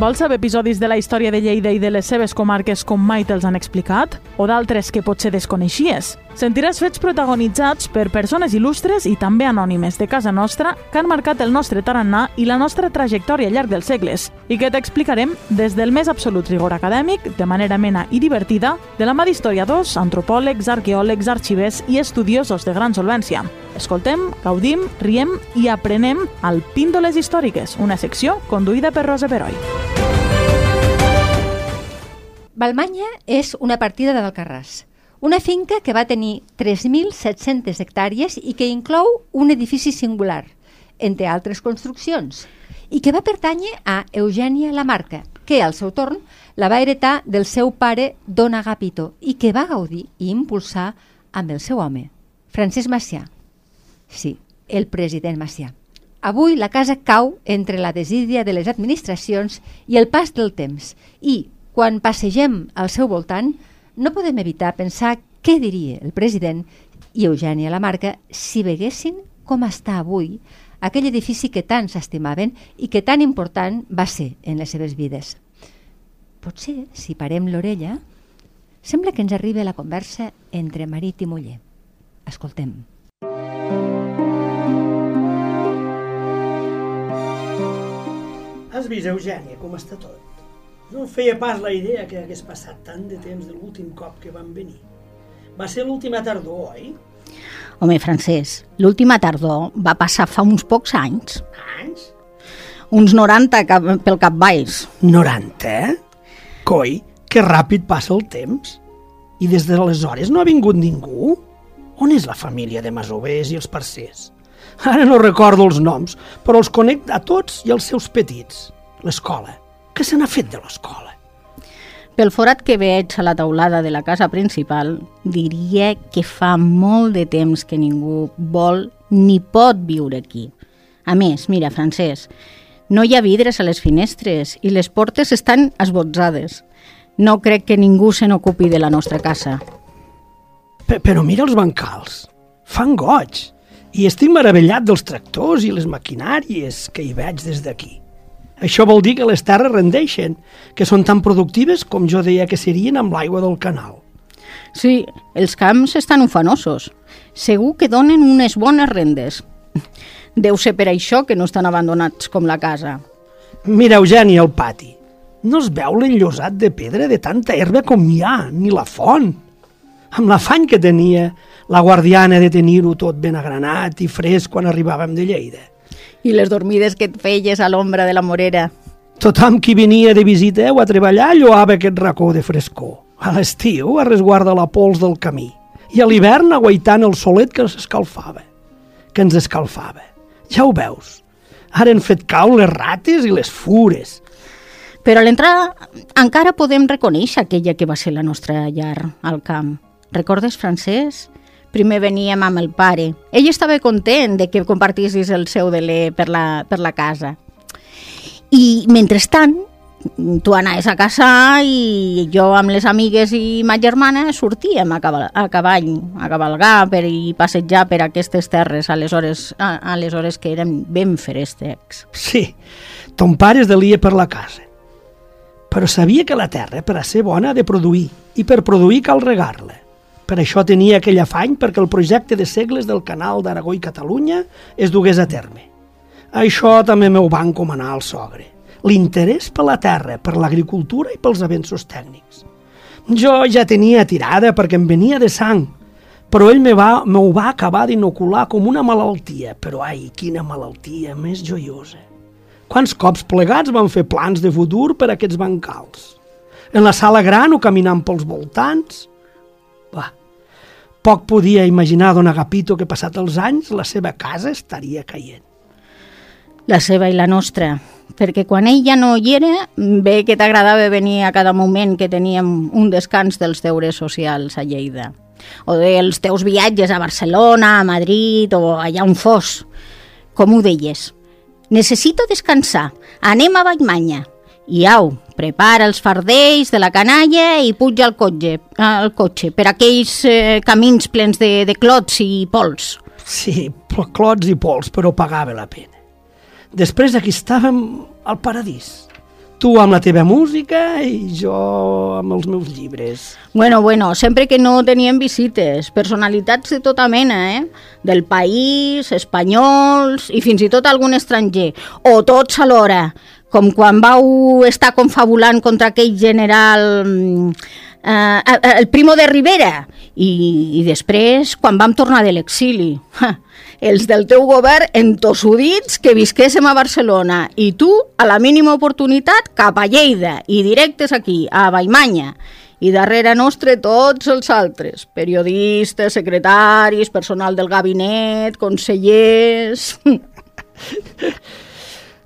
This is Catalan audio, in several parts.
Vols saber episodis de la història de Lleida i de les seves comarques com mai te'ls han explicat? O d'altres que potser desconeixies? Sentiràs fets protagonitzats per persones il·lustres i també anònimes de casa nostra que han marcat el nostre tarannà i la nostra trajectòria al llarg dels segles i que t'explicarem des del més absolut rigor acadèmic, de manera mena i divertida, de la mà d'historiadors, antropòlegs, arqueòlegs, arxivers i estudiosos de gran solvència. Escoltem, gaudim, riem i aprenem al Píndoles Històriques, una secció conduïda per Rosa Peroi. Balmanya és una partida d'Alcarràs, una finca que va tenir 3.700 hectàrees i que inclou un edifici singular, entre altres construccions, i que va pertànyer a Eugènia Lamarca, que al seu torn la va heretar del seu pare Don Agapito i que va gaudir i impulsar amb el seu home, Francesc Macià. Sí, el president Macià. Avui la casa cau entre la desídia de les administracions i el pas del temps i, quan passegem al seu voltant, no podem evitar pensar què diria el president i Eugènia Lamarca si veguessin com està avui aquell edifici que tant s'estimaven i que tan important va ser en les seves vides. Potser, si parem l'orella, sembla que ens arriba la conversa entre marit i muller. Escoltem. Has vist, Eugènia, com està tot? No feia pas la idea que hagués passat tant de temps de l'últim cop que vam venir. Va ser l'última tardor, oi? Home, Francesc, l'última tardor va passar fa uns pocs anys. Anys? Uns 90 cap, pel cap baix. 90, eh? Coi, que ràpid passa el temps. I des d'aleshores no ha vingut ningú? On és la família de Masovers i els parcers? Ara no recordo els noms, però els conec a tots i als seus petits. L'escola. Què se n'ha fet de l'escola? Pel forat que veig a la taulada de la casa principal, diria que fa molt de temps que ningú vol ni pot viure aquí. A més, mira, Francesc, no hi ha vidres a les finestres i les portes estan esbotzades. No crec que ningú se n'ocupi de la nostra casa. P però mira els bancals. Fan goig. I estic meravellat dels tractors i les maquinàries que hi veig des d'aquí. Això vol dir que les terres rendeixen, que són tan productives com jo deia que serien amb l'aigua del canal. Sí, els camps estan ufanosos. Segur que donen unes bones rendes. Deu ser per això que no estan abandonats com la casa. Mira, Eugeni, el pati. No es veu l'enllosat de pedra de tanta herba com hi ha, ni la font. Amb l'afany que tenia la guardiana de tenir-ho tot ben agranat i fresc quan arribàvem de Lleida. I les dormides que et feies a l'ombra de la morera. Tothom qui venia de visita o a treballar lloava aquest racó de frescor. A l'estiu a resguarda la pols del camí i a l'hivern aguaitant el solet que s'escalfava, que ens escalfava. Ja ho veus, ara han fet cau les rates i les fures. Però a l'entrada encara podem reconèixer aquella que va ser la nostra llar al camp. Recordes, Francesc? Primer veníem amb el pare. Ell estava content de que compartissis el seu delé per la, per la casa. I, mentrestant, tu anaves a casa i jo amb les amigues i ma germana sortíem a, cabal, a cavall, a cavalgar per i passejar per aquestes terres a les hores, a, a les hores que eren ben ferestecs. Sí, ton pare es delia per la casa. Però sabia que la terra, per a ser bona, ha de produir, i per produir cal regar-la. Per això tenia aquell afany perquè el projecte de segles del canal d'Aragó i Catalunya es dugués a terme. Això també m'ho va encomanar el sogre. L'interès per la terra, per l'agricultura i pels avenços tècnics. Jo ja tenia tirada perquè em venia de sang, però ell me va, me va acabar d'inocular com una malaltia, però ai, quina malaltia més joiosa. Quants cops plegats van fer plans de futur per a aquests bancals? En la sala gran o caminant pels voltants? Va, poc podia imaginar don Agapito que passat els anys la seva casa estaria caient. La seva i la nostra, perquè quan ell ja no hi era, bé que t'agradava venir a cada moment que teníem un descans dels deures socials a Lleida, o dels teus viatges a Barcelona, a Madrid o allà on fos. Com ho deies? Necessito descansar, anem a Vallmanya. I au, prepara els fardells de la canalla i puja al cotxe, al cotxe per aquells eh, camins plens de, de clots i pols. Sí, clots i pols, però pagava la pena. Després aquí estàvem al paradís. Tu amb la teva música i jo amb els meus llibres. Bueno, bueno, sempre que no teníem visites, personalitats de tota mena, eh? Del país, espanyols i fins i tot algun estranger. O tots alhora, com quan vau estar confabulant contra aquell general... mm, eh, eh, el Primo de Rivera i, i després quan vam tornar de l'exili. Els del teu govern entossudits que visquéssim a Barcelona i tu a la mínima oportunitat cap a Lleida i directes aquí a Baimanya i darrere nostre tots els altres, periodistes, secretaris, personal del gabinet, consellers...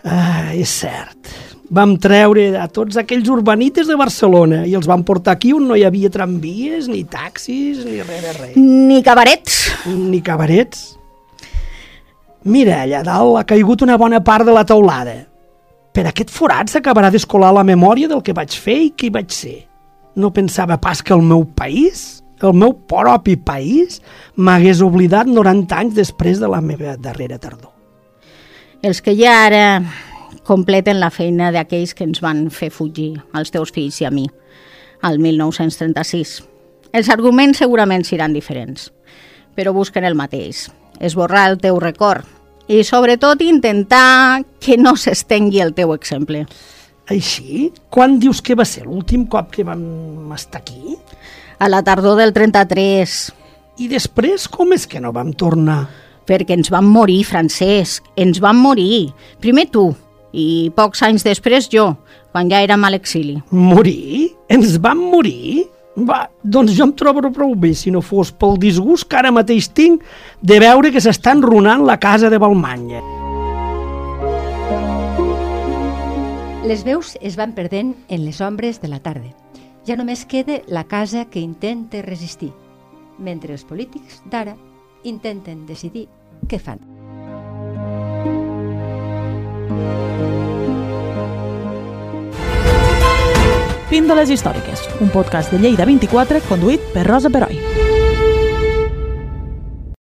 Ah, és cert. Vam treure a tots aquells urbanites de Barcelona i els vam portar aquí on no hi havia tramvies, ni taxis, ni res de res. Ni cabarets. Ni cabarets. Mira, allà dalt ha caigut una bona part de la teulada. Per aquest forat s'acabarà d'escolar la memòria del que vaig fer i qui vaig ser. No pensava pas que el meu país, el meu propi país, m'hagués oblidat 90 anys després de la meva darrera tardor. Els que ja ara completen la feina d'aquells que ens van fer fugir, als teus fills i a mi, al 1936. Els arguments segurament seran diferents, però busquen el mateix, esborrar el teu record i sobretot intentar que no s'estengui el teu exemple. Així? Quan dius que va ser l'últim cop que vam estar aquí? A la tardor del 33, I després com és que no vam tornar? Perquè ens vam morir, Francesc, ens vam morir. Primer tu, i pocs anys després jo, quan ja érem a l'exili. Morir? Ens vam morir? Va, doncs jo em trobo prou bé si no fos pel disgust que ara mateix tinc de veure que s'està enrunant la casa de Balmanya. Les veus es van perdent en les ombres de la tarda. Ja només queda la casa que intenta resistir, mentre els polítics d'ara intenten decidir què fan. Píndoles històriques, un podcast de Lleida 24 conduït per Rosa Peroi.